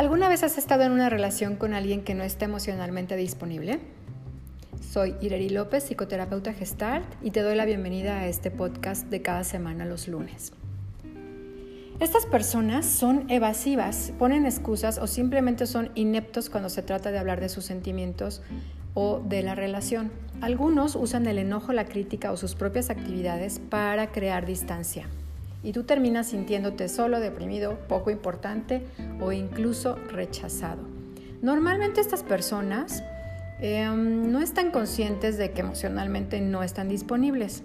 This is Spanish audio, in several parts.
¿Alguna vez has estado en una relación con alguien que no está emocionalmente disponible? Soy Ireri López, psicoterapeuta gestalt, y te doy la bienvenida a este podcast de cada semana los lunes. Estas personas son evasivas, ponen excusas o simplemente son ineptos cuando se trata de hablar de sus sentimientos o de la relación. Algunos usan el enojo, la crítica o sus propias actividades para crear distancia y tú terminas sintiéndote solo, deprimido, poco importante o incluso rechazado. Normalmente estas personas em, no están conscientes de que emocionalmente no están disponibles.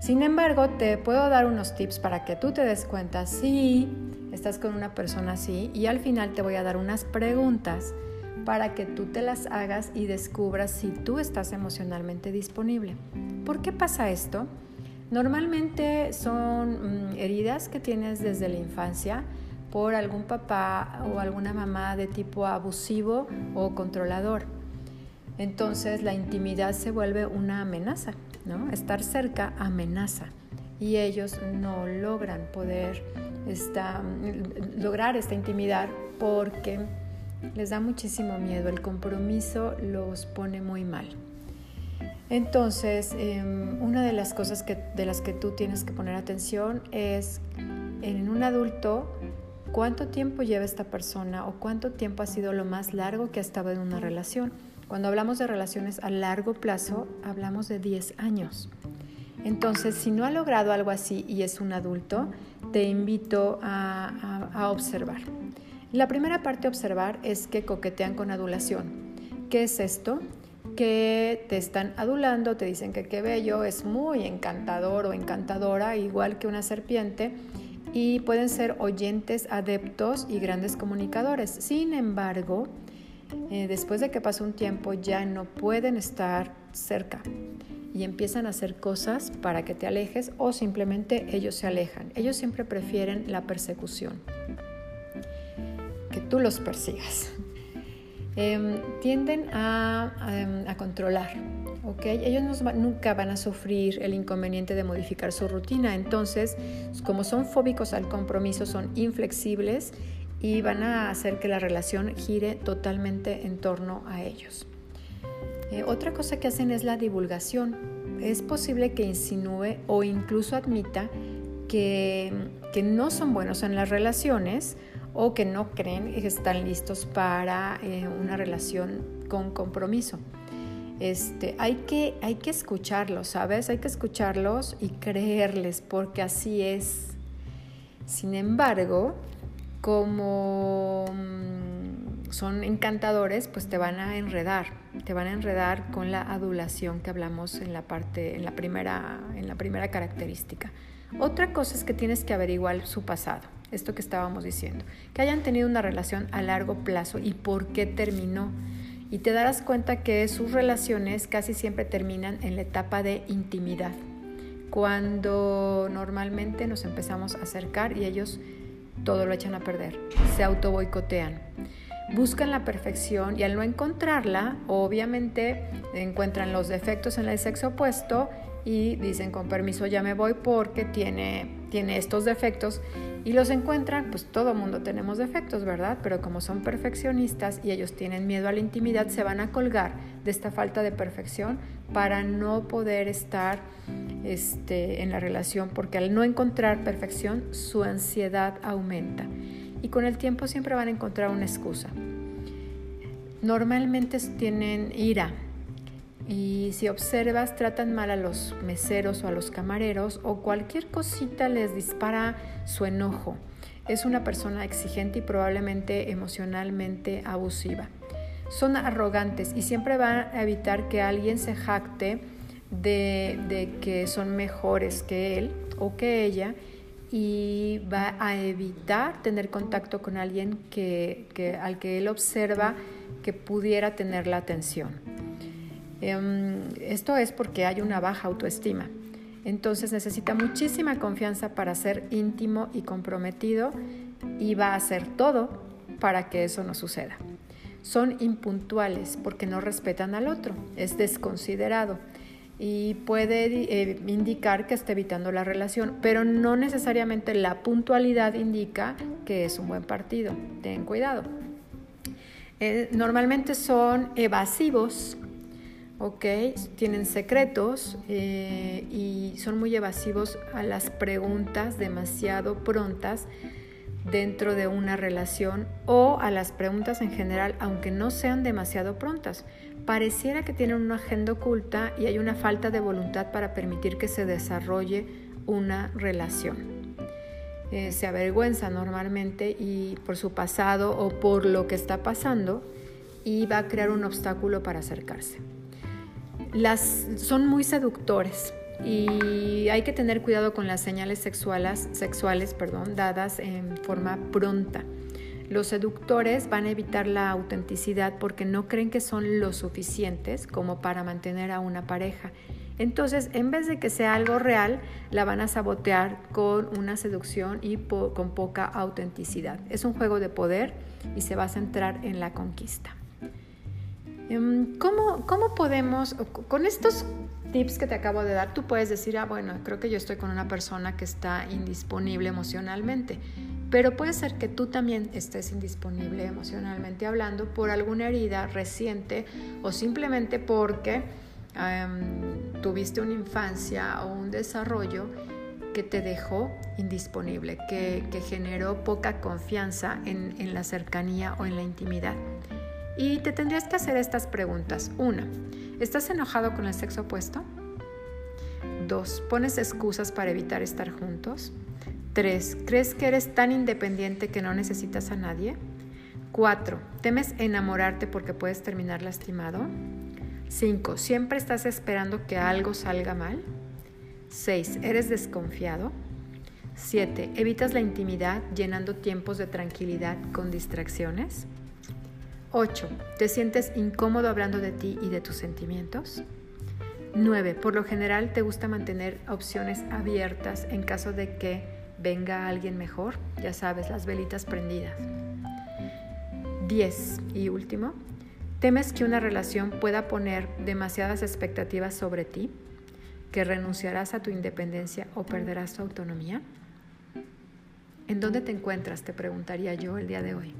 Sin embargo, te puedo dar unos tips para que tú te des cuenta si estás con una persona así y al final te voy a dar unas preguntas para que tú te las hagas y descubras si tú estás emocionalmente disponible. ¿Por qué pasa esto? Normalmente son mm, heridas que tienes desde la infancia por algún papá o alguna mamá de tipo abusivo o controlador. Entonces la intimidad se vuelve una amenaza, ¿no? Estar cerca amenaza y ellos no logran poder mm, lograr esta intimidad porque les da muchísimo miedo, el compromiso los pone muy mal. Entonces, em, una de las cosas de las que tú tienes que poner atención es en un adulto cuánto tiempo lleva esta persona o cuánto tiempo ha sido lo más largo que ha estado en una relación. Cuando hablamos de relaciones a largo plazo, hablamos de 10 años. Entonces, si no ha logrado algo así y es un adulto, te invito a, a observar. La primera parte a observar es que coquetean con adulación. ¿Qué es esto? Que te están adulando, te dicen que qué bello, es muy encantador o encantadora, igual que una serpiente, y pueden ser oyentes, adeptos y grandes comunicadores. Sin embargo, eh, después de que pasa un tiempo ya no pueden estar cerca y empiezan a hacer cosas para que te alejes o simplemente ellos se alejan. Ellos siempre prefieren la persecución, que tú los persigas. Em, tienden em, a, controlar. ¿okay? Ellos nunca van a sufrir el inconveniente de modificar su rutina. Entonces, como son fóbicos al compromiso, son inflexibles y van a hacer que la relación gire totalmente en torno a ellos. Eh, otra cosa que hacen es la divulgación. Es posible que insinúe o incluso admita que, que no son buenos en las relaciones o que no creen que están listos para eh, una relación con compromiso. Este, hay, que, hay que escucharlos, ¿sabes? Hay que escucharlos y creerles porque así es. Sin embargo, como mm, son encantadores, pues te van a enredar, te van a enredar con la adulación que hablamos en la parte, en la primera, en la primera característica. Otra cosa es que tienes que averiguar su pasado esto que estábamos diciendo, que hayan tenido una relación a largo plazo y por qué terminó. Y te darás cuenta que sus relaciones casi siempre terminan en la etapa de intimidad, cuando normalmente nos empezamos a acercar y ellos todo lo echan a perder, se auto boicotean. Buscan la perfección y al no encontrarla, obviamente encuentran los defectos en el sexo opuesto y dicen con permiso ya me voy porque tiene, tiene estos defectos y los encuentran, pues todo mundo tenemos defectos, ¿verdad? Pero como son perfeccionistas y ellos tienen miedo a la intimidad, se van a colgar de esta falta de perfección para no poder estar este, en la relación, porque al no encontrar perfección, su ansiedad aumenta. Y con el tiempo siempre van a encontrar una excusa. Normalmente tienen ira, y si observas, tratan mal a los meseros o a los camareros o cualquier cosita les dispara su enojo. Es una persona exigente y probablemente emocionalmente abusiva. Son arrogantes y siempre van a evitar que alguien se jacte de, que son mejores que él o que ella y va a evitar tener contacto con alguien que, al que él observa que pudiera tener la atención. Em, esto es porque hay una baja autoestima. Entonces necesita muchísima confianza para ser íntimo y comprometido y va a hacer todo para que eso no suceda. Son impuntuales porque no respetan al otro, es desconsiderado y puede eh, indicar que está evitando la relación, pero no necesariamente la puntualidad indica que es un buen partido. Ten cuidado. Eh, normalmente son evasivos, ¿ok? Tienen secretos eh, y son muy evasivos a las preguntas demasiado prontas dentro de una relación o a las preguntas en general, aunque no sean demasiado prontas. Pareciera que tienen una agenda oculta y hay una falta de voluntad para permitir que se desarrolle una relación. Eh, se avergüenza normalmente y por su pasado o por lo que está pasando y va a crear un obstáculo para acercarse. Las, son muy seductores y hay que tener cuidado con las señales sexuales, sexuales perdón, dadas en forma pronta. Los seductores van a evitar la autenticidad porque no creen que son lo suficientes como para mantener a una pareja entonces, en vez de que sea algo real, la van a sabotear con una seducción y con poca autenticidad. Es un juego de poder y se va a centrar en la conquista. Em, ¿Cómo, cómo podemos, con estos tips que te acabo de dar, tú puedes decir, ah, bueno, creo que yo estoy con una persona que está indisponible emocionalmente, pero puede ser que tú también estés indisponible emocionalmente hablando por alguna herida reciente o simplemente porque tuviste una infancia o un desarrollo que te dejó indisponible, que, generó poca confianza en, en, la cercanía o en la intimidad. Y te tendrías que hacer estas preguntas. Una, ¿estás enojado con el sexo opuesto? Dos, ¿pones excusas para evitar estar juntos? Tres, ¿crees que eres tan independiente que no necesitas a nadie? Cuatro, ¿temes enamorarte porque puedes terminar lastimado? 5. Siempre estás esperando que algo salga mal. 6. Eres desconfiado. 7. Evitas la intimidad llenando tiempos de tranquilidad con distracciones. 8. Te sientes incómodo hablando de ti y de tus sentimientos. 9. Por lo general te gusta mantener opciones abiertas en caso de que venga alguien mejor. Ya sabes, las velitas prendidas. 10. Y último, ¿Temes que una relación pueda poner demasiadas expectativas sobre ti? ¿Que renunciarás a tu independencia o perderás tu autonomía? ¿En dónde te encuentras? Te preguntaría yo el día de hoy.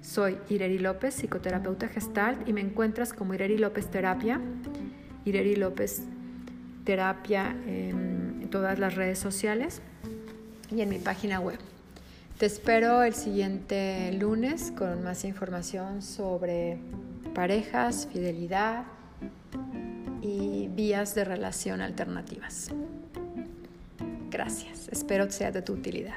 Soy Ireri López, psicoterapeuta gestalt, y me encuentras como Ireri López Terapia, Ireri López Terapia en todas las redes sociales y en mi página web. Te espero el siguiente lunes con más información sobre parejas, fidelidad y vías de relación alternativas. Gracias, espero que sea de tu utilidad.